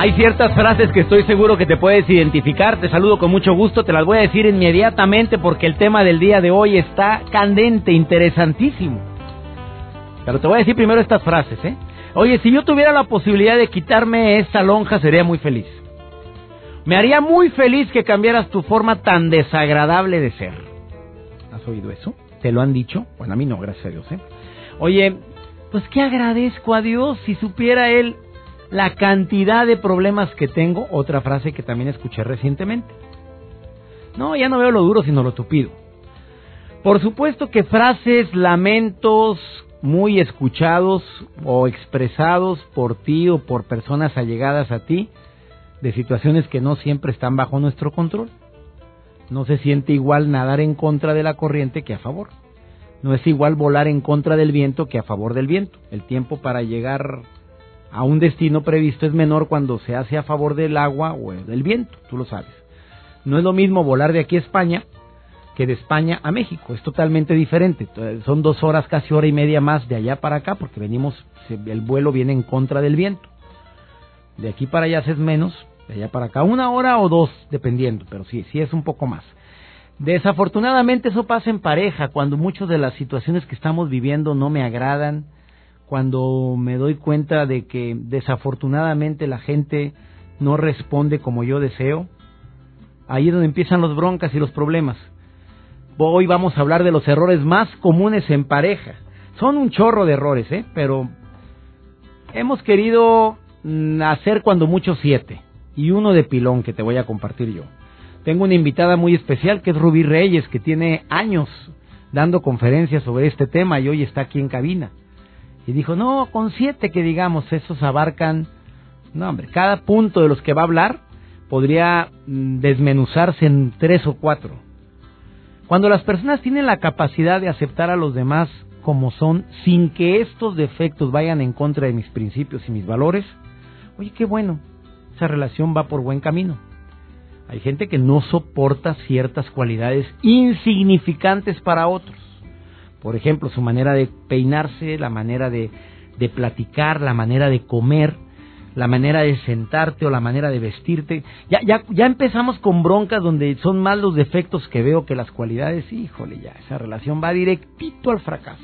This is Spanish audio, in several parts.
Hay ciertas frases que estoy seguro que te puedes identificar. Te saludo con mucho gusto. Te las voy a decir inmediatamente porque el tema del día de hoy está candente, interesantísimo. Pero te voy a decir primero estas frases, ¿eh? Oye, si yo tuviera la posibilidad de quitarme esta lonja, sería muy feliz. Me haría muy feliz que cambiaras tu forma tan desagradable de ser. ¿Has oído eso? ¿Te lo han dicho? Bueno, a mí no, gracias a Dios, ¿eh? Oye, pues qué agradezco a Dios si supiera Él la cantidad de problemas que tengo, otra frase que también escuché recientemente. No, ya no veo lo duro, sino lo tupido. Por supuesto que frases, lamentos muy escuchados o expresados por ti o por personas allegadas a ti, de situaciones que no siempre están bajo nuestro control. No se siente igual nadar en contra de la corriente que a favor. No es igual volar en contra del viento que a favor del viento. El tiempo para llegar a un destino previsto es menor cuando se hace a favor del agua o del viento, tú lo sabes. No es lo mismo volar de aquí a España que de España a México, es totalmente diferente. Son dos horas, casi hora y media más de allá para acá, porque venimos, el vuelo viene en contra del viento. De aquí para allá es menos, de allá para acá una hora o dos, dependiendo, pero sí, sí es un poco más. Desafortunadamente eso pasa en pareja, cuando muchas de las situaciones que estamos viviendo no me agradan, cuando me doy cuenta de que desafortunadamente la gente no responde como yo deseo, ahí es donde empiezan los broncas y los problemas. Hoy vamos a hablar de los errores más comunes en pareja. Son un chorro de errores, ¿eh? Pero hemos querido mm, hacer cuando mucho siete y uno de pilón que te voy a compartir yo. Tengo una invitada muy especial que es Rubí Reyes, que tiene años dando conferencias sobre este tema y hoy está aquí en cabina. Y dijo, no, con siete que digamos, esos abarcan, no hombre, cada punto de los que va a hablar podría mm, desmenuzarse en tres o cuatro. Cuando las personas tienen la capacidad de aceptar a los demás como son, sin que estos defectos vayan en contra de mis principios y mis valores, oye, qué bueno, esa relación va por buen camino. Hay gente que no soporta ciertas cualidades insignificantes para otros. Por ejemplo, su manera de peinarse, la manera de, de platicar, la manera de comer, la manera de sentarte o la manera de vestirte. Ya, ya, ya empezamos con broncas donde son más los defectos que veo que las cualidades. Híjole, ya, esa relación va directito al fracaso.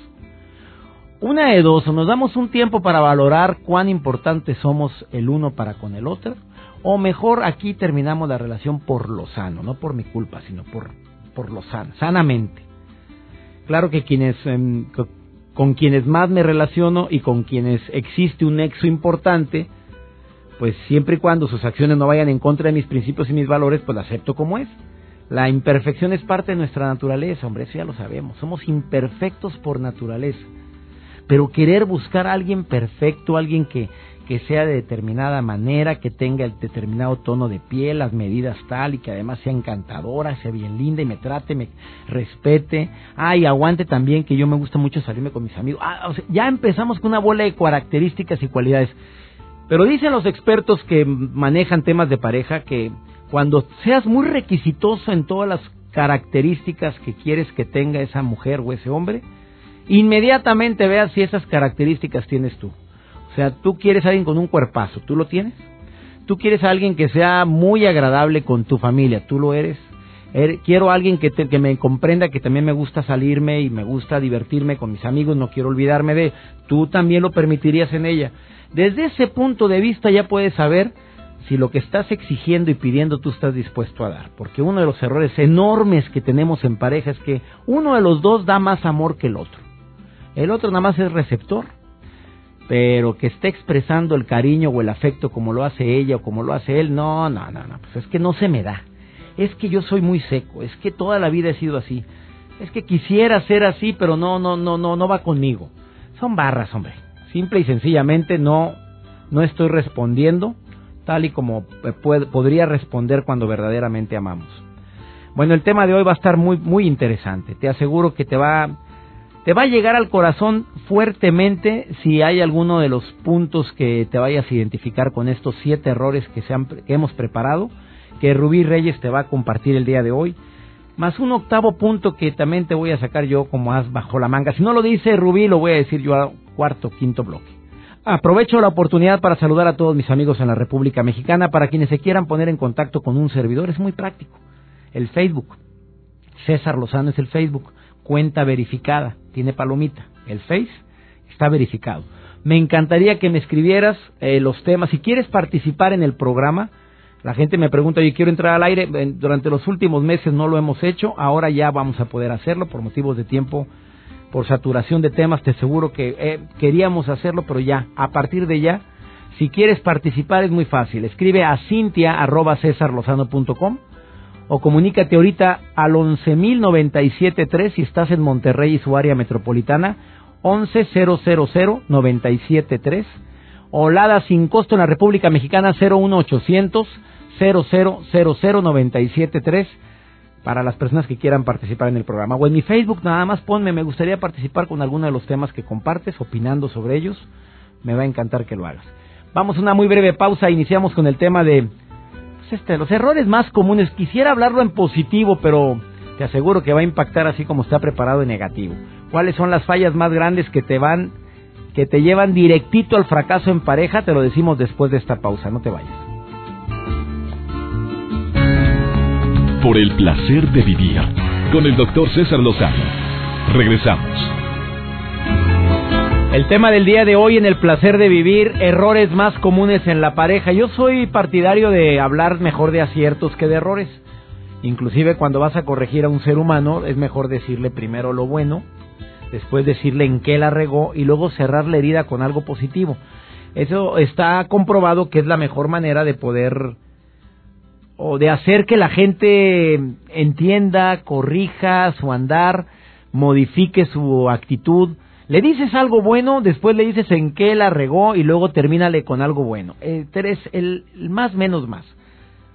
Una de dos, o nos damos un tiempo para valorar cuán importantes somos el uno para con el otro, o mejor aquí terminamos la relación por lo sano, no por mi culpa, sino por, por lo sano, sanamente. Claro que quienes em, con quienes más me relaciono y con quienes existe un nexo importante, pues siempre y cuando sus acciones no vayan en contra de mis principios y mis valores, pues la acepto como es. La imperfección es parte de nuestra naturaleza, hombre, eso ya lo sabemos. Somos imperfectos por naturaleza. Pero querer buscar a alguien perfecto, alguien que, que sea de determinada manera, que tenga el determinado tono de piel, las medidas tal y que además sea encantadora, sea bien linda y me trate, me respete. Ay, aguante también que yo me gusta mucho salirme con mis amigos. Ah, ya empezamos con una bola de características y cualidades. Pero dicen los expertos que manejan temas de pareja que cuando seas muy requisitoso en todas las características que quieres que tenga esa mujer o ese hombre, inmediatamente veas si esas características tienes tú. O sea, tú quieres a alguien con un cuerpazo, ¿tú lo tienes? Tú quieres a alguien que sea muy agradable con tu familia, ¿tú lo eres? Er, quiero a alguien que, que me comprenda que también me gusta salirme y me gusta divertirme con mis amigos, no quiero olvidarme de, tú también lo permitirías en ella. Desde ese punto de vista ya puedes saber si lo que estás exigiendo y pidiendo tú estás dispuesto a dar. Porque uno de los errores enormes que tenemos en pareja es que uno de los dos da más amor que el otro. El otro nada más es receptor pero que esté expresando el cariño o el afecto como lo hace ella o como lo hace él, no, no, no, no, pues es que no se me da. Es que yo soy muy seco, es que toda la vida he sido así. Es que quisiera ser así, pero no, no, no, no, no va conmigo. Son barras, hombre. Simple y sencillamente no, no estoy respondiendo tal y como podría responder cuando verdaderamente amamos. Bueno, el tema de hoy va a estar muy muy interesante. Te aseguro que te va te va a llegar al corazón fuertemente si hay alguno de los puntos que te vayas a identificar con estos siete errores que, se han, hemos preparado, que Rubí Reyes te va a compartir el día de hoy, más un octavo punto que también te voy a sacar yo como as bajo la manga. Si no lo dice Rubí, lo voy a decir yo a cuarto, quinto bloque. Aprovecho la oportunidad para saludar a todos mis amigos en la República Mexicana. Para quienes se quieran poner en contacto con un servidor, es muy práctico. El Facebook. César Lozano es el Facebook. Cuenta verificada. Tiene palomita. El Face está verificado. Me encantaría que me escribieras eh, los temas. Si quieres participar en el programa, la gente me pregunta, yo quiero entrar al aire. Durante los últimos meses no lo hemos hecho. Ahora ya vamos a poder hacerlo por motivos de tiempo por saturación de temas, te aseguro que eh, queríamos hacerlo, pero ya, a partir de ya, si quieres participar es muy fácil. Escribe a cintia arroba o comunícate ahorita al 11.097.3 si estás en Monterrey y su área metropolitana, 11.000.973 o Lada sin costo en la República Mexicana 01800 0000973 para las personas que quieran participar en el programa. O en mi Facebook nada más ponme, me gustaría participar con alguno de los temas que compartes, opinando sobre ellos. Me va a encantar que lo hagas. Vamos a una muy breve pausa, iniciamos con el tema de este, los errores más comunes. Quisiera hablarlo en positivo, pero te aseguro que va a impactar así como está preparado en negativo. ¿Cuáles son las fallas más grandes que te van que te llevan directito al fracaso en pareja? Te lo decimos después de esta pausa, no te vayas. por el placer de vivir con el doctor César Lozano. Regresamos. El tema del día de hoy en el placer de vivir, errores más comunes en la pareja. Yo soy partidario de hablar mejor de aciertos que de errores. Inclusive cuando vas a corregir a un ser humano es mejor decirle primero lo bueno, después decirle en qué la regó y luego cerrar la herida con algo positivo. Eso está comprobado que es la mejor manera de poder o de hacer que la gente entienda, corrija su andar, modifique su actitud. Le dices algo bueno, después le dices en qué la regó y luego termínale con algo bueno. Eh, tres, el, más menos más.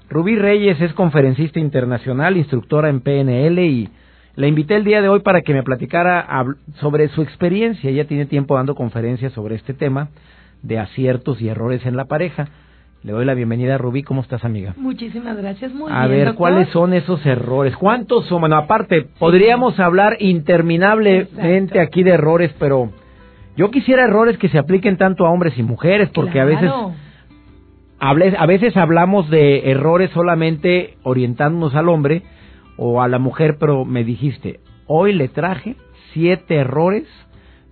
Rubí Reyes es conferencista internacional, instructora en PNL y la invité el día de hoy para que me platicara sobre su experiencia. Ella tiene tiempo dando conferencias sobre este tema de aciertos y errores en la pareja. Le doy la bienvenida a Rubí. ¿Cómo estás, amiga? Muchísimas gracias. Muy a ver, ¿cuáles son esos errores? ¿Cuántos son? Bueno, aparte, podríamos hablar interminablemente aquí de errores, pero yo quisiera errores que se apliquen tanto a hombres y mujeres, porque a veces a veces hablamos de errores solamente orientándonos al hombre o a la mujer, pero me dijiste, hoy le traje siete errores,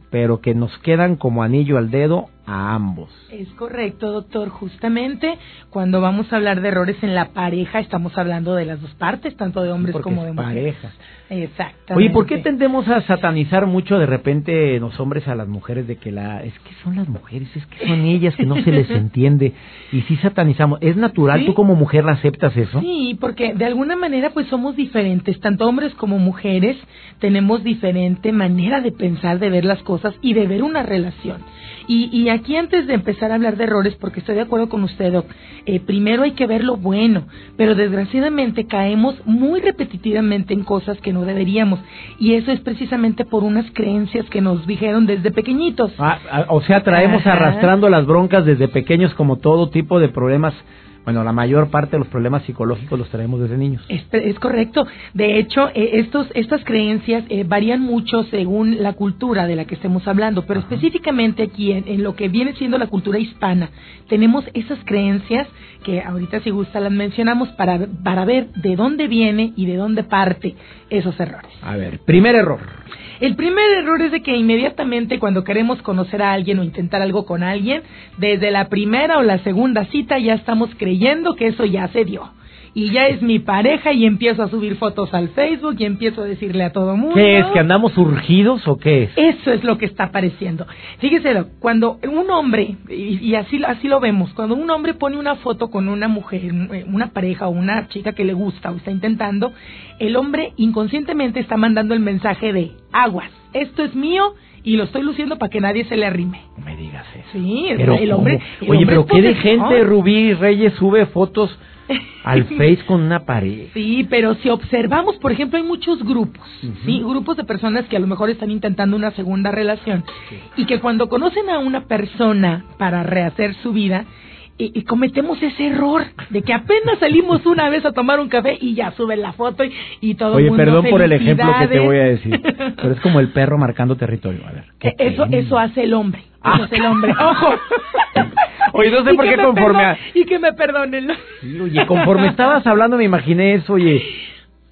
pero que nos quedan como anillo al dedo a ambos. Es correcto, doctor. Justamente cuando vamos a hablar de errores en la pareja, estamos hablando de las dos partes, tanto de hombres como de mujeres. Parejas. Exactamente. Oye, ¿por qué tendemos a satanizar mucho de repente los hombres a las mujeres de que la es que son las mujeres, es que son ellas que no se les entiende y sí satanizamos? ¿Es natural tú como mujer la aceptas eso? Sí, porque de alguna manera pues somos diferentes, tanto hombres como mujeres tenemos diferente manera de pensar, de ver las cosas y de ver una relación. Y, y aquí antes de empezar a hablar de errores, porque estoy de acuerdo con usted, eh, primero hay que ver lo bueno, pero desgraciadamente caemos muy repetitivamente en cosas que no deberíamos. Y eso es precisamente por unas creencias que nos dijeron desde pequeñitos. Ah, ah, o sea, traemos arrastrando las broncas desde pequeños como todo tipo de problemas bueno, la mayor parte de los problemas psicológicos los traemos desde niños. Es, es correcto. De hecho, eh, estos, estas creencias eh, varían mucho según la cultura de la que estemos hablando, pero específicamente aquí en, lo que viene siendo la cultura hispana, tenemos esas creencias que ahorita si gusta las mencionamos para, para ver de dónde viene y de dónde parte esos errores. A ver, primer error. El primer error es de que inmediatamente cuando queremos conocer a alguien o intentar algo con alguien, desde la primera o la segunda cita ya estamos creyendo que eso ya se dio y ya es mi pareja y empiezo a subir fotos al Facebook y empiezo a decirle a todo mundo. ¿Qué es? ¿Que andamos urgidos o qué es? Eso es lo que está apareciendo. Fíjese, cuando un hombre, y, así, así lo vemos, cuando un hombre pone una foto con una mujer, una pareja o una chica que le gusta o está intentando, el hombre inconscientemente está mandando el mensaje de aguas, esto es mío y lo estoy luciendo para que nadie se le arrime. No me digas eso. Sí, Pero el hombre. Oye, hombre pero qué de gente, Rubí Reyes sube fotos al Face con una pareja. Sí, pero si observamos, por ejemplo, hay muchos grupos. ¿sí? Grupos de personas que a lo mejor están intentando una segunda relación y que cuando conocen a una persona para rehacer su vida, y, y cometemos ese error de que apenas salimos una vez a tomar un café y ya suben la foto y, y todo el Oye, mundo perdón por el ejemplo que te voy a decir, pero es como el perro marcando territorio. A ver. Eso, eso hace el hombre. Eso Ah. hace el hombre. Ojo. Oye, no sé Y por qué me conforme a- Y que me perdonen. Sí, oye, conforme estabas hablando me imaginé eso, oye.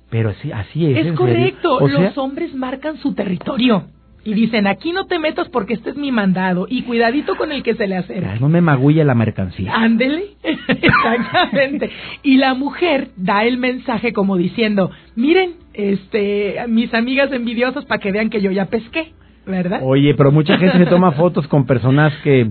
Pero sí, así es. Es correcto, O sea, los hombres marcan su territorio y dicen, aquí no te metas porque este es mi mandado y cuidadito con el que se le acerca. no me magulla la mercancía. Ándele, exactamente. Y la mujer da el mensaje como diciendo, miren, este, mis amigas envidiosas para que vean que yo ya pesqué, ¿verdad? Oye, pero mucha gente se toma fotos con personas que,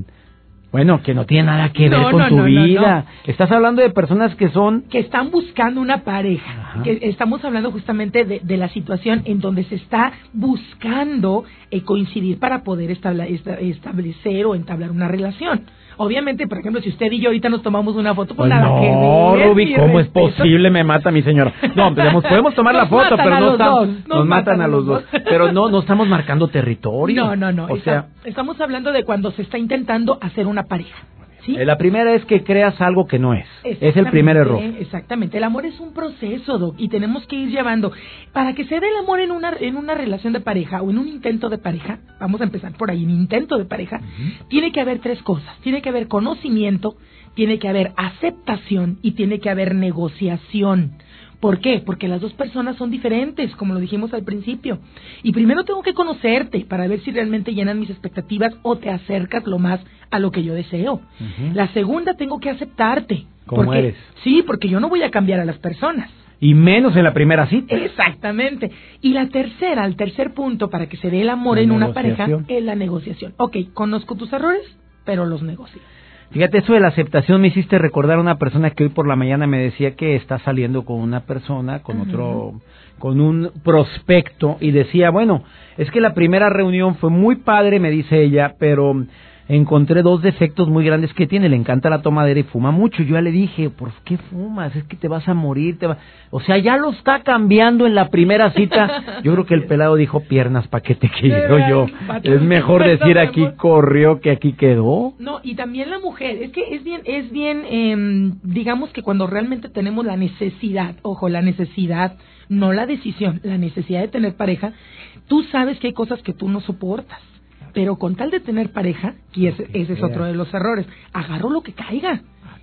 bueno, que no tienen nada que ver No, con no, tu no, vida. Estás hablando de personas que son que están buscando una pareja. Ajá. Que estamos hablando justamente de, de la situación en donde se está buscando eh, coincidir para poder establa- esta- establecer o entablar una relación. Obviamente, por ejemplo, si usted y yo ahorita nos tomamos una foto, pues Pues nada no, que ver. Ruby, ¿cómo es posible? Me mata mi señora. No, podemos, podemos tomar la foto, pero no estamos, dos, nos, nos matan a los dos. Pero no, no estamos marcando territorio. No, no, no. O sea, estamos hablando de cuando se está intentando hacer una pareja. ¿Sí? eh, la primera es que creas algo que no es. Es el primer error. Exactamente. El amor es un proceso, Doc, y tenemos que ir llevando. Para que se dé el amor en una, en una relación de pareja o en un intento de pareja, vamos a empezar por ahí, un intento de pareja, tiene que haber tres cosas. Tiene que haber conocimiento, tiene que haber aceptación y tiene que haber negociación. ¿Por qué? Porque las dos personas son diferentes, como lo dijimos al principio. Y primero tengo que conocerte para ver si realmente llenan mis expectativas o te acercas lo más a lo que yo deseo. La segunda tengo que aceptarte. Como porque- eres. Sí, porque yo no voy a cambiar a las personas. Y menos en la primera cita. Exactamente. Y la tercera, el tercer punto para que se dé el amor La en una pareja es la negociación. Ok, conozco tus errores, pero los negocio. Fíjate, eso de la aceptación me hiciste recordar a una persona que hoy por la mañana me decía que está saliendo con una persona, con otro, con un prospecto, y decía, bueno, es que la primera reunión fue muy padre, me dice ella, pero encontré dos defectos muy grandes que tiene. Le encanta la tomadera y fuma mucho. Yo ya le dije, ¿por qué fumas? Es que te vas a morir. Te va... O sea, ya lo está cambiando en la primera cita. Yo creo que el pelado dijo, piernas, ¿para qué te quiero yo? Es mejor decir aquí corrió que aquí quedó. No, y también la mujer, es que es bien, es bien, em, digamos que cuando realmente tenemos la necesidad, ojo, la necesidad, no la decisión, la necesidad de tener pareja, tú sabes que hay cosas que tú no soportas. Pero con tal de tener pareja, y ese, ese es otro de los errores, agarro lo que caiga.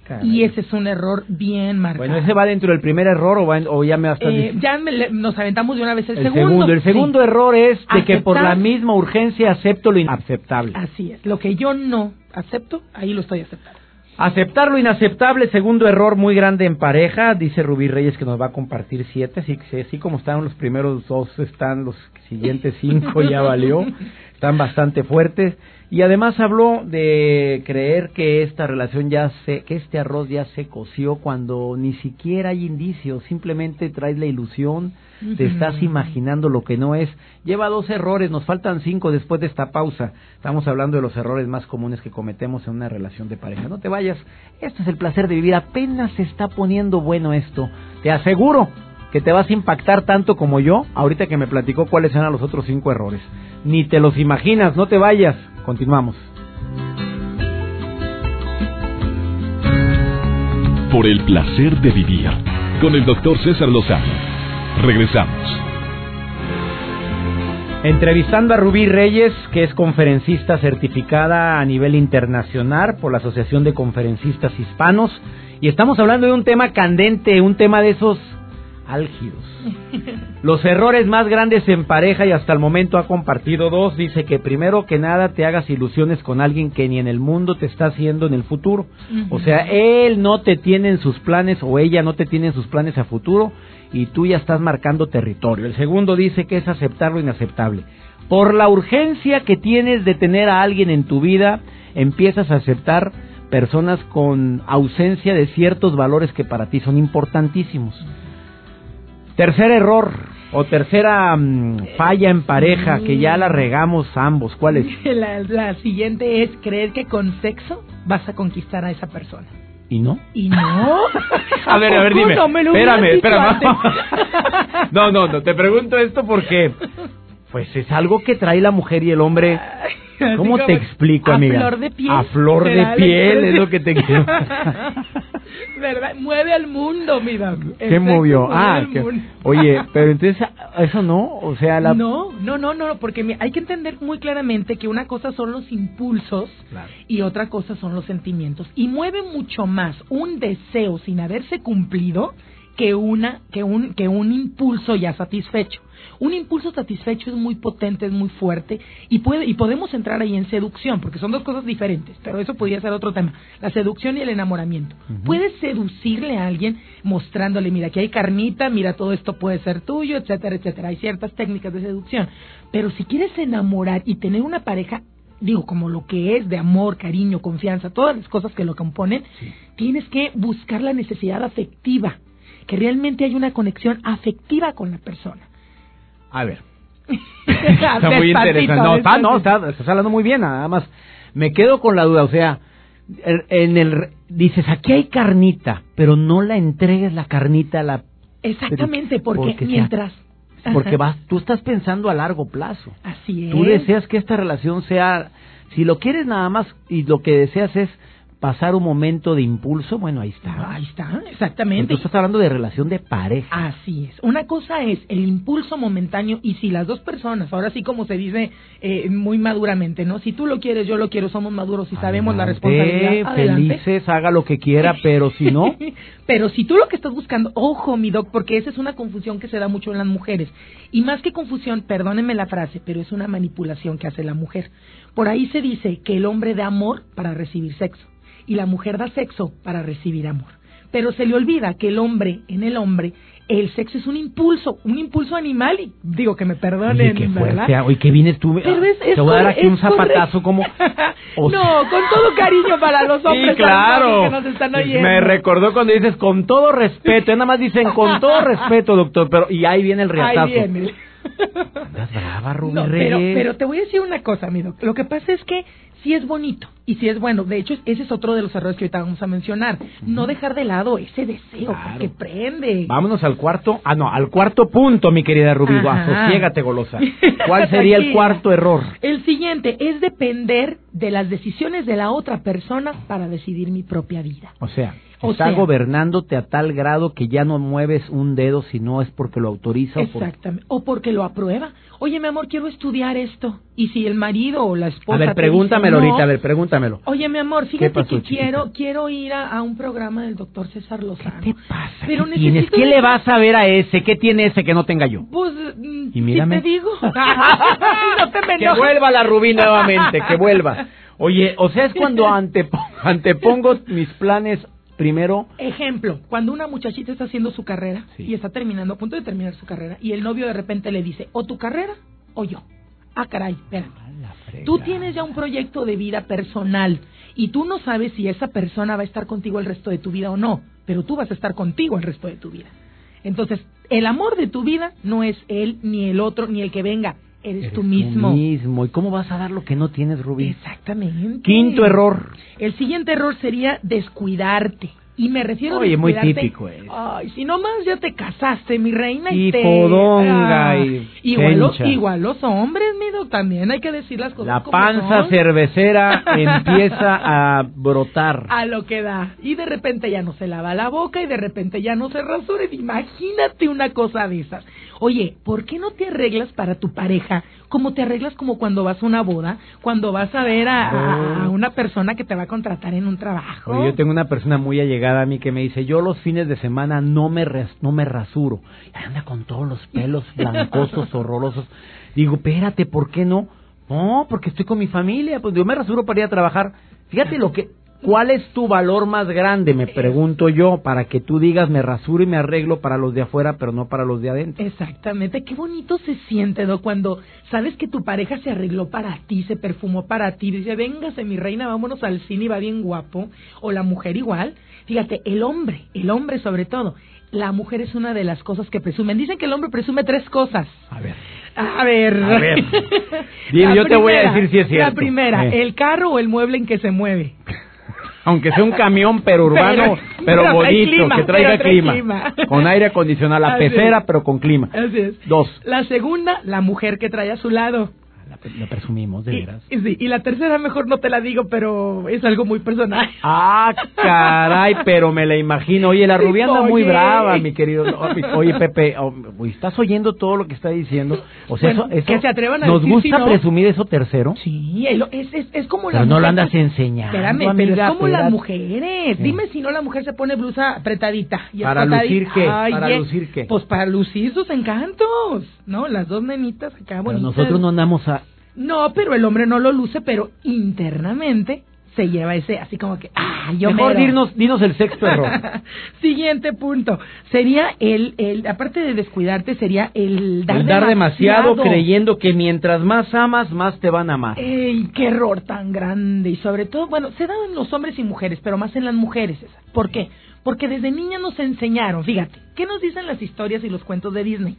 caray. Y ese es un error bien marcado. Bueno, ¿ese va dentro del primer error o, va en- o ya me estás Eh, ya me le- nos aventamos de una vez el, El segundo. El segundo Sí. error es de que por la misma urgencia acepto lo inaceptable. Así es. Lo que yo no acepto, ahí lo estoy aceptando. Aceptar lo inaceptable, segundo error muy grande en pareja, dice Rubí Reyes que nos va a compartir siete, así que así como están los primeros dos, están los siguientes cinco, ya valió, están bastante fuertes. Y además habló de creer que esta relación ya se, que este arroz ya se coció cuando ni siquiera hay indicios, simplemente traes la ilusión, te estás imaginando lo que no es. Lleva dos errores, nos faltan cinco después de esta pausa. Estamos hablando de los errores más comunes que cometemos en una relación de pareja. No te vayas, esto es el placer de vivir, apenas se está poniendo bueno esto. Te aseguro que te vas a impactar tanto como yo, ahorita que me platicó cuáles eran los otros cinco errores. Ni te los imaginas, no te vayas. Continuamos. Por el placer de vivir con el doctor César Lozano. Regresamos. Entrevistando a Rubí Reyes, que es conferencista certificada a nivel internacional por la Asociación de Conferencistas Hispanos, y estamos hablando de un tema candente, un tema de esos álgidos. Los errores más grandes en pareja y hasta el momento ha compartido dos. Dice que primero que nada te hagas ilusiones con alguien que ni en el mundo te está haciendo en el futuro. O sea, él no te tiene en sus planes o ella no te tiene en sus planes a futuro y tú ya estás marcando territorio. El segundo dice que es aceptar lo inaceptable. Por la urgencia que tienes de tener a alguien en tu vida, empiezas a aceptar personas con ausencia de ciertos valores que para ti son importantísimos. Tercer error, O tercera mm, falla en pareja, que ya la regamos ambos. ¿Cuál es? La, la siguiente es creer que con sexo vas a conquistar a esa persona. ¿Y no? ¿Y no? a ver, a ver, dime. No me lo espérame, espérame. antes. no, no, no, te pregunto esto porque pues es algo que trae la mujer y el hombre. ¿Cómo te explico, a amiga? flor de piel. A flor de piel es lo que te quiero. ¿Verdad? Mueve al mundo, mi doc. ¿Qué Exacto, movió? Ah, que- oye, pero entonces eso no, o sea, la No, no, no, no, porque hay que entender muy claramente que una cosa son los impulsos Claro. y otra cosa son los sentimientos. Y mueve mucho más un deseo sin haberse cumplido que una que un que un impulso ya satisfecho. Un impulso satisfecho es muy potente, es muy fuerte y puede y podemos entrar ahí en seducción porque son dos cosas diferentes, pero eso podría ser otro tema. La seducción y el enamoramiento. Puedes seducirle a alguien mostrándole, mira, aquí hay carnita, mira, todo esto puede ser tuyo, etcétera, etcétera. Hay ciertas técnicas de seducción, pero si quieres enamorar y tener una pareja digo, como lo que es de amor, cariño, confianza, todas las cosas que lo componen, tienes que buscar la necesidad afectiva, que realmente hay una conexión afectiva con la persona. A ver. Está muy Despacito, interesante. No, está, no, está, estás hablando muy bien, nada más. Me quedo con la duda, o sea, en el dices, aquí hay carnita, pero no la entregues la carnita a la Exactamente, porque, porque sea- mientras... porque Ajá, vas tú estás pensando a largo plazo. Así es. Tú deseas que esta relación sea si lo quieres nada más y lo que deseas es pasar un momento de impulso, bueno, ahí está. Ahí está, exactamente. Tú estás hablando de relación de pareja. Así es. Una cosa es el impulso momentáneo y si las dos personas, ahora sí como se dice eh, muy maduramente, ¿no? Si tú lo quieres, yo lo quiero, somos maduros y sabemos la responsabilidad. Adelante. Felices, haga lo que quiera, pero si no, Pero si tú lo que estás buscando, ojo, mi doc, porque esa es una confusión que se da mucho en las mujeres. Y más que confusión, perdónenme la frase, pero es una manipulación que hace la mujer. Por ahí se dice que el hombre da amor para recibir sexo y la mujer da sexo para recibir amor. Pero se le olvida que el hombre, en el hombre, el sexo es un impulso, un impulso animal y digo que me perdonen, oye, qué ¿verdad? fuerte. Oye, que vienes tú. Pero es- es te voy a dar aquí un correcto. zapatazo como. o no, con todo cariño para los hombres Sí, claro. que nos están oyendo. Me recordó cuando dices con todo respeto. Nada más dicen con todo respeto, doctor. Pero y ahí viene el riatazo. Ahí viene. Andas brava, Rubí No, pero, pero te voy a decir una cosa, mi doc. Lo que pasa es que sí es bonito y sí es bueno. De hecho, ese es otro de los errores que ahorita vamos a mencionar. No dejar de lado ese deseo, Claro. porque prende. Vámonos al cuarto. Ah, no, al cuarto punto, mi querida Rubí. Sosiégate, golosa. ¿Cuál sería el cuarto error? El siguiente es depender de las decisiones de la otra persona para decidir mi propia vida. O sea, O está sea- gobernándote a tal grado que ya no mueves un dedo si no es porque lo autoriza o por... Exactamente. O porque lo aprueba. Oye, mi amor, quiero estudiar esto. Y si el marido o la esposa. A ver, pregúntamelo dice, "No", ahorita, a ver, pregúntamelo. Oye, mi amor, fíjate pasó, que chiquita? quiero quiero ir a, a un programa del doctor César Lozano. ¿Qué te pasa? Pero ¿Qué tienes? ¿Qué le vas a ver a ese? ¿Qué tiene ese que no tenga yo? Pues, mm, Y mírame. ¿sí te digo. no te me Que vuelva la Rubí nuevamente, que vuelva. Oye, o sea, es cuando antepo- antepongo mis planes primero. Ejemplo, cuando una muchachita está haciendo su carrera Sí. y está terminando, a punto de terminar su carrera, y el novio de repente le dice, o tu carrera o yo. Ah, caray, espérame. Tú tienes ya un proyecto de vida personal y tú no sabes si esa persona va a estar contigo el resto de tu vida o no, pero tú vas a estar contigo el resto de tu vida. Entonces, el amor de tu vida no es él, ni el otro, ni el que venga, eres, Eres tú mismo. mismo. ¿Y cómo vas a dar lo que no tienes, Rubí? Exactamente. Quinto error. El siguiente error sería descuidarte. Y me refiero a Oye, muy descuidarte. típico es. Ay, si nomás ya te casaste, mi reina, y, Y te... fodonga y igual los, igual los hombres, mi doc, también hay que decir las cosas La como panza son. cervecera empieza a brotar. a lo que da. Y de repente ya no se lava la boca y de repente ya no se rasura. Imagínate una cosa de esas. Oye, ¿por qué no te arreglas para tu pareja como te arreglas como cuando vas a una boda, cuando vas a ver a, a- a una persona que te va a contratar en un trabajo? Oye, yo tengo una persona muy allegada a mí que me dice, yo los fines de semana no me ras- no me rasuro. Y anda con todos los pelos blancosos, horrorosos. Digo, espérate, ¿por qué no? No, porque estoy con mi familia, pues yo me rasuro para ir a trabajar. Fíjate lo que... ¿Cuál es tu valor más grande? Me pregunto yo, para que tú digas, me rasuro y me arreglo para los de afuera, pero no para los de adentro. Exactamente, qué bonito se siente, ¿no? Cuando sabes que tu pareja se arregló para ti, se perfumó para ti, dice, véngase mi reina, vámonos al cine y va bien guapo, o la mujer igual. Fíjate, el hombre, el hombre sobre todo, la mujer es una de las cosas que presumen. Dicen que el hombre presume tres cosas. A ver. A ver. A ver. La yo te voy a decir si es cierto. La primera, Eh. el carro o el mueble en que se mueve. Aunque sea un camión, pero urbano, Pero- pero, pero trae bonito, clima, que traiga clima, clima. Con aire acondicionado, la Así pecera, es. pero con clima. Así es. Dos. La segunda, la mujer que trae a su lado. La, la presumimos, de Y, veras. y sí, y la tercera mejor no te la digo, pero es algo muy personal. Ah, caray, pero me la imagino. Oye, la rubia anda muy brava, mi querido. Oye, Pepe, oh, ¿estás oyendo todo lo que está diciendo? O sea, Bueno, eso, eso- que se atrevan a ¿Nos decir gusta si no. presumir eso tercero? Sí, es, es, es como la Pero no mujer lo andas enseñando, Espérame, pero amiga, es como las mujeres. Sí. Dime si no la mujer se pone blusa apretadita. Y ¿Para lucir qué? Ay, ¿Para lucir qué? Pues para lucir sus encantos, ¿no? Las dos nenitas acá Pero bonitas. nosotros no andamos a... No, pero el hombre no lo luce, pero internamente se lleva ese, así como que, ah, yo Mejor dinos, dinos el sexto error. Siguiente punto. Sería el, el, aparte de descuidarte, sería el dar, El dar demasiado creyendo que mientras más amas, más te van a amar. ¡Ey, qué error tan grande! Y sobre todo, bueno, se da en los hombres y mujeres, pero más en las mujeres. ¿Por qué? Porque desde niña nos enseñaron, fíjate, ¿qué nos dicen las historias y los cuentos de Disney?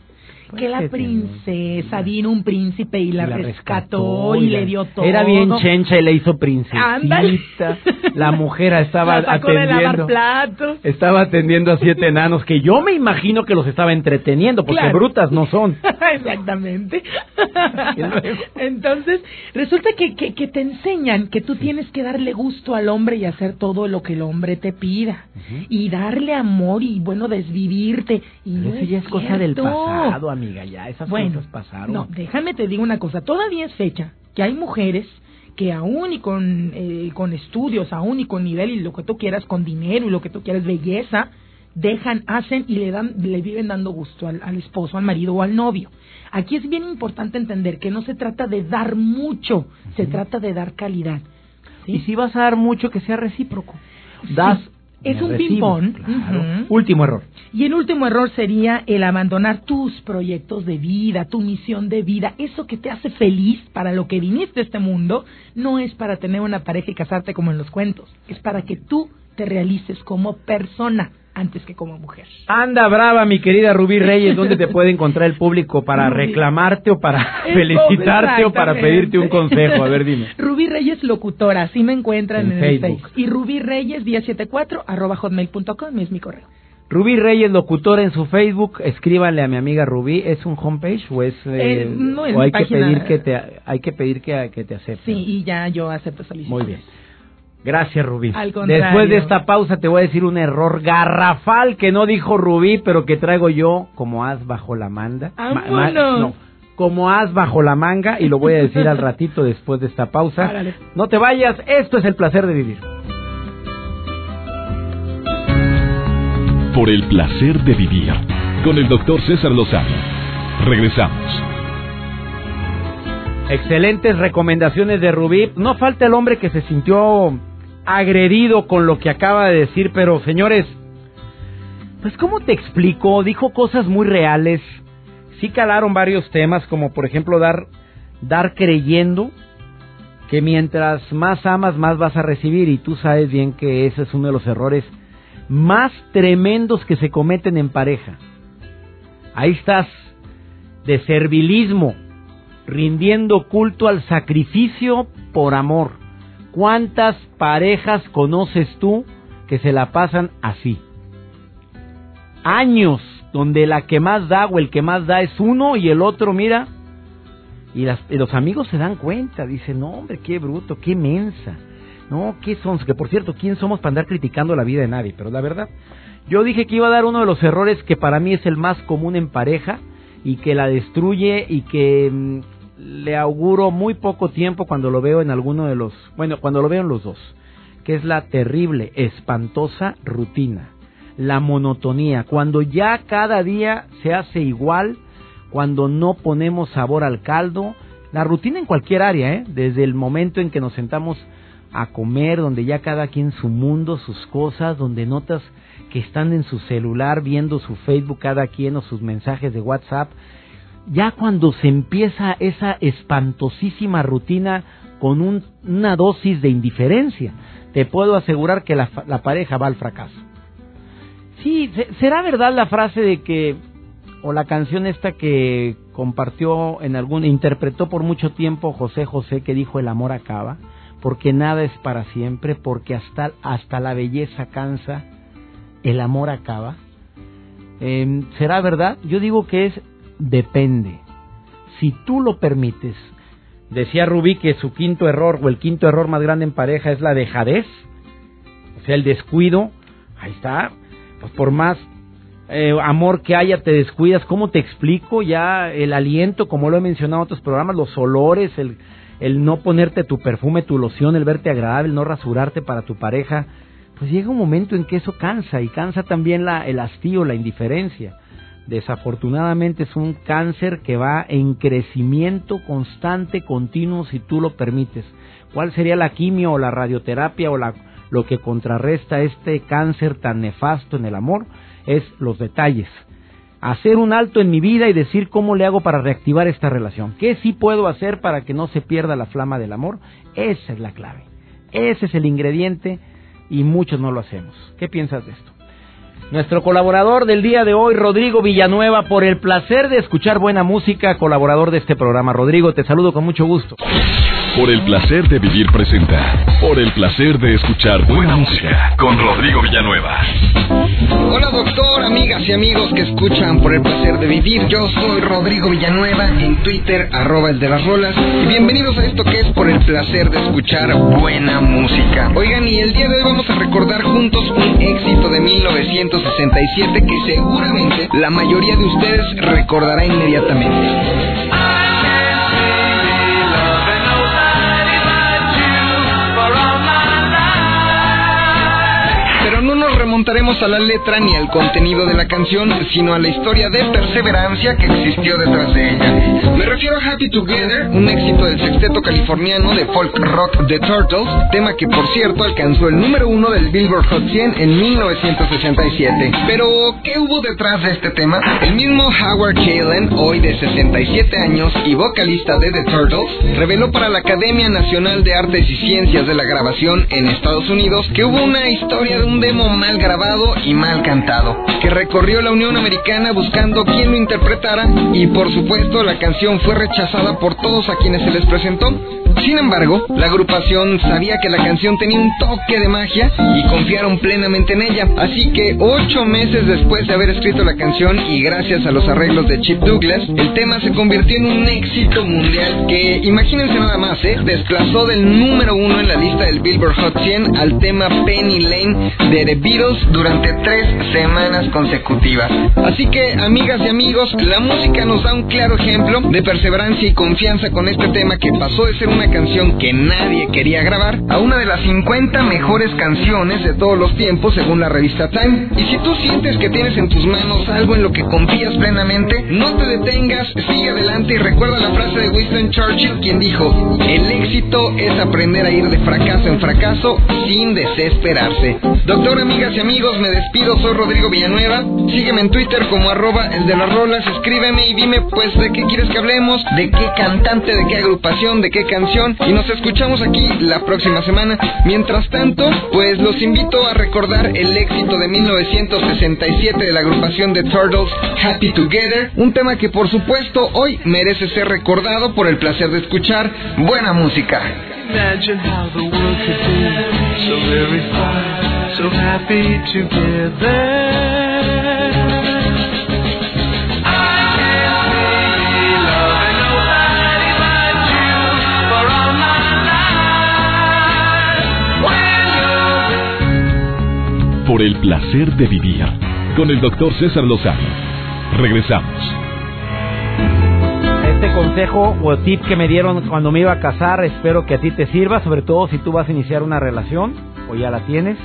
Pues que la princesa vino un príncipe y la, Y rescató y le dio todo. Era bien chencha y le hizo princesita. Ándale. La mujer estaba La sacó de lavar atendiendo. platos. Estaba atendiendo a siete enanos que yo me imagino que los estaba entreteniendo porque Claro. brutas no son. Exactamente. Entonces, resulta que, que, que te enseñan que tú tienes que darle gusto al hombre y hacer todo lo que el hombre te pida. Y darle amor y, bueno, desvivirte. Y Pero no eso ya es cosa del pasado, amiga, ya esas Bueno, cosas pasaron. no, déjame te digo una cosa. Todavía es fecha que hay mujeres que aún y con, eh, con estudios, aún y con nivel y lo que tú quieras, con dinero y lo que tú quieras, belleza, dejan, hacen y le dan, le viven dando gusto al, al esposo, al marido o al novio. Aquí es bien importante entender que no se trata de dar mucho, se trata de dar calidad. ¿sí? Y si vas a dar mucho, que sea recíproco. Das. Es un ping-pong. Claro. Último error. Y el último error sería el abandonar tus proyectos de vida, tu misión de vida, eso que te hace feliz para lo que viniste a este mundo, no es para tener una pareja y casarte como en los cuentos, es para que tú te realices como persona antes que como mujer. Anda brava, mi querida Rubí Reyes, ¿dónde te puede encontrar el público para reclamarte o para felicitarte o para pedirte un consejo? A ver, dime. Rubí Reyes Locutora, así me encuentran En en, el Facebook. Y Rubí Reyes 1074 arroba hotmail.com es mi correo. Rubí Reyes, locutora en su Facebook, escríbanle a mi amiga Rubí, ¿es un homepage o es eh, Eh, no, es o hay que página. pedir que te hay que pedir que, que te acepte? Sí, y ya yo acepto solicitudes. Muy bien. Gracias, Rubí. Al contrario. Después de esta pausa te voy a decir un error garrafal que no dijo Rubí, pero que traigo yo como as bajo la manga. Ma- no, como as bajo la manga y lo voy a decir al ratito después de esta pausa. Árale. No te vayas, esto es el placer de vivir. Por el placer de vivir con el doctor César Lozano. Regresamos. Excelentes recomendaciones de Rubí. No falta el hombre que se sintió agredido con lo que acaba de decir, pero señores, pues ¿cómo te explico? Dijo cosas muy reales. Sí calaron varios temas, como por ejemplo dar, dar creyendo que mientras más amas, más vas a recibir. Y tú sabes bien que ese es uno de los errores más tremendos que se cometen en pareja. Ahí estás, de servilismo, rindiendo culto al sacrificio por amor. ¿Cuántas parejas conoces tú que se la pasan así? Años donde la que más da o el que más da es uno y el otro, mira, y, los amigos se dan cuenta, dicen, no hombre, qué bruto, qué mensa. No, ¿qué son? Que por cierto, ¿quién somos para andar criticando la vida de nadie? Pero la verdad, yo dije que iba a dar uno de los errores que para mí es el más común en pareja y que la destruye y que mm, le auguro muy poco tiempo cuando lo veo en alguno de los, bueno, cuando lo veo en los dos, que es la terrible, espantosa rutina, la monotonía, cuando ya cada día se hace igual, cuando no ponemos sabor al caldo, la rutina en cualquier área, ¿eh? desde el momento en que nos sentamos a comer, donde ya cada quien su mundo, sus cosas, donde notas que están en su celular viendo su Facebook cada quien o sus mensajes de WhatsApp, ya cuando se empieza esa espantosísima rutina con un- una dosis de indiferencia, te puedo asegurar que la, la pareja va al fracaso. Sí, ¿será verdad la frase de que, o la canción esta que compartió en algún, interpretó por mucho tiempo José José que dijo el amor acaba, porque nada es para siempre, porque hasta, hasta la belleza cansa, el amor acaba? Em, ¿Será verdad? Yo digo que es depende. Si tú lo permites, decía Rubí que su quinto error o el quinto error más grande en pareja es la dejadez, o sea, el descuido, ahí está, pues por más eh, amor que haya te descuidas, ¿cómo te explico? Ya el aliento, como lo he mencionado en otros programas, los olores, el, el no ponerte tu perfume, tu loción, el verte agradable, el no rasurarte para tu pareja, pues llega un momento en que eso cansa y cansa también la, el hastío, la indiferencia. Desafortunadamente es un cáncer que va en crecimiento constante, continuo, si tú lo permites. ¿Cuál sería la quimio o la radioterapia o la, lo que contrarresta este cáncer tan nefasto en el amor? Es los detalles. Hacer un alto en mi vida y decir cómo le hago para reactivar esta relación. ¿Qué sí puedo hacer para que no se pierda la flama del amor? Esa es la clave. Ese es el ingrediente y muchos no lo hacemos. ¿Qué piensas de esto? Nuestro colaborador del día de hoy, Rodrigo Villanueva, por el placer de escuchar buena música, colaborador de este programa. Rodrigo, te saludo con mucho gusto. Por el placer de vivir presenta. Por el placer de escuchar buena música con Rodrigo Villanueva. Hola doctor, amigas y amigos que escuchan por el placer de vivir. Yo soy Rodrigo Villanueva en Twitter, arroba el de las rolas. Y bienvenidos a esto que es por el placer de escuchar buena música. Oigan, y el día de hoy vamos a recordar juntos un éxito de 1967 que seguramente la mayoría de ustedes recordará inmediatamente. Remontaremos a la letra ni al contenido de la canción, sino a la historia de perseverancia que existió detrás de ella. Me refiero a Happy Together, un éxito del sexteto californiano de folk rock The Turtles, tema que por cierto alcanzó el número uno del Billboard Hot 100 en 1987. Pero, ¿qué hubo detrás de este tema? El mismo Howard Kalen, hoy de 67 años y vocalista de The Turtles, reveló para la Academia Nacional de Artes y Ciencias de la Grabación en Estados Unidos que hubo una historia de un demo mal grabado y mal cantado, que recorrió la Unión Americana buscando quién lo interpretara y por supuesto la canción fue rechazada por todos a quienes se les presentó. Sin embargo, la agrupación sabía que la canción tenía un toque de magia y confiaron plenamente en ella. Así que ocho meses después de haber escrito la canción y gracias a los arreglos de Chip Douglas, el tema se convirtió en un éxito mundial que, imagínense nada más, ¿eh? desplazó del número uno en la lista del Billboard Hot 100 al tema Penny Lane de The Beatles durante tres semanas consecutivas. Así que, amigas y amigos, la música nos da un claro ejemplo de perseverancia y confianza con este tema que pasó de ser una canción que nadie quería grabar a una de las 50 mejores canciones de todos los tiempos según la revista Time. Y si tú sientes que tienes en tus manos algo en lo que confías plenamente, no te detengas, sigue adelante y recuerda la frase de Winston Churchill quien dijo, el éxito es aprender a ir de fracaso en fracaso sin desesperarse. Doctor, amigas y amigos, me despido, soy Rodrigo Villanueva. Sígueme en Twitter como arroba el de las rolas, escríbeme y dime pues de qué quieres que hablemos, de qué cantante, de qué agrupación, de qué canción. Y nos escuchamos aquí la próxima semana. Mientras tanto, pues los invito a recordar el éxito de 1967 de la agrupación de Turtles, Happy Together. Un tema que por supuesto hoy merece ser recordado por el placer de escuchar buena música. Por el placer de vivir con el doctor César Lozano. Regresamos. Este consejo o tip que me dieron cuando me iba a casar, espero que a ti te sirva, sobre todo si tú vas a iniciar una relación o ya la tienes.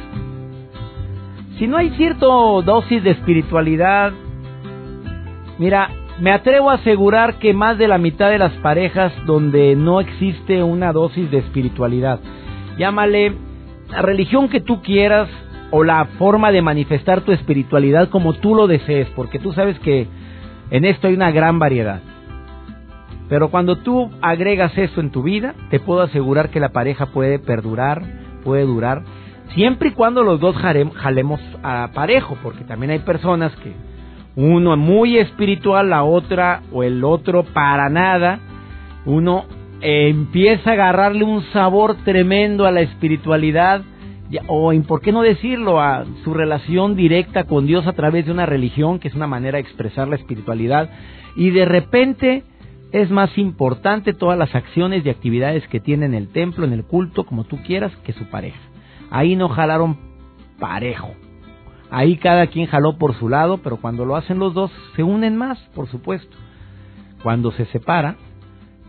Si no hay cierto dosis de espiritualidad, mira, me atrevo a asegurar que más de la mitad de las parejas donde no existe una dosis de espiritualidad, llámale la religión que tú quieras o la forma de manifestar tu espiritualidad como tú lo desees, porque tú sabes que en esto hay una gran variedad. Pero cuando tú agregas eso en tu vida, te puedo asegurar que la pareja puede perdurar, puede durar Siempre y cuando los dos jalemos a parejo, porque también hay personas que uno muy espiritual, la otra o el otro para nada, uno empieza a agarrarle un sabor tremendo a la espiritualidad o en por qué no decirlo a su relación directa con Dios a través de una religión que es una manera de expresar la espiritualidad y de repente es más importante todas las acciones y actividades que tiene en el templo, en el culto, como tú quieras, que su pareja. Ahí no jalaron parejo. Ahí cada quien jaló por su lado, pero cuando lo hacen los dos se unen más, por supuesto. Cuando se separa,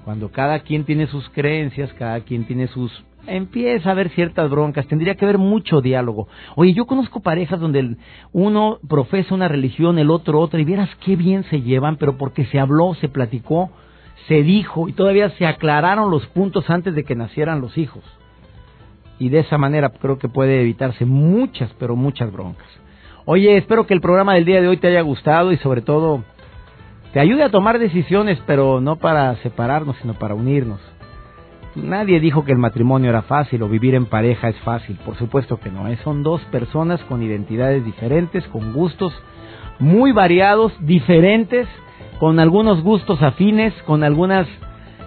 cuando cada quien tiene sus creencias, cada quien tiene sus empieza a haber ciertas broncas, tendría que haber mucho diálogo. Oye, yo conozco parejas donde uno profesa una religión, el otro otra, y vieras qué bien se llevan, pero porque se habló, se platicó, se dijo y todavía se aclararon los puntos antes de que nacieran los hijos. Y de esa manera creo que puede evitarse muchas, pero muchas broncas. Oye, espero que el programa del día de hoy te haya gustado y sobre todo te ayude a tomar decisiones, pero no para separarnos, sino para unirnos. Nadie dijo que el matrimonio era fácil o vivir en pareja es fácil, por supuesto que no. Son dos personas con identidades diferentes, con gustos muy variados, diferentes, con algunos gustos afines, con algunas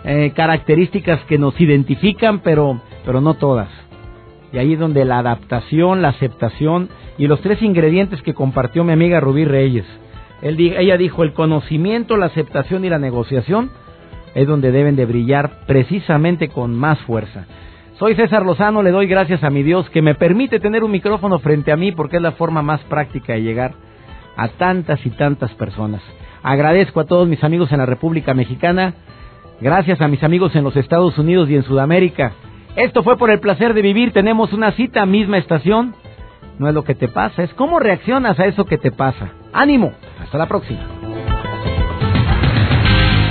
eh, características que nos identifican, pero, pero no todas. Y ahí es donde la adaptación, la aceptación y los tres ingredientes que compartió mi amiga Rubí Reyes. ella dijo el conocimiento, la aceptación y la negociación es donde deben de brillar precisamente con más fuerza. Soy César Lozano, le doy gracias a mi Dios que me permite tener un micrófono frente a mí porque es la forma más práctica de llegar a tantas y tantas personas. Agradezco a todos mis amigos en la República Mexicana, gracias a mis amigos en los Estados Unidos y en Sudamérica. Esto fue por el placer de vivir, tenemos una cita, misma estación. No es lo que te pasa, es cómo reaccionas a eso que te pasa. Ánimo, hasta la próxima.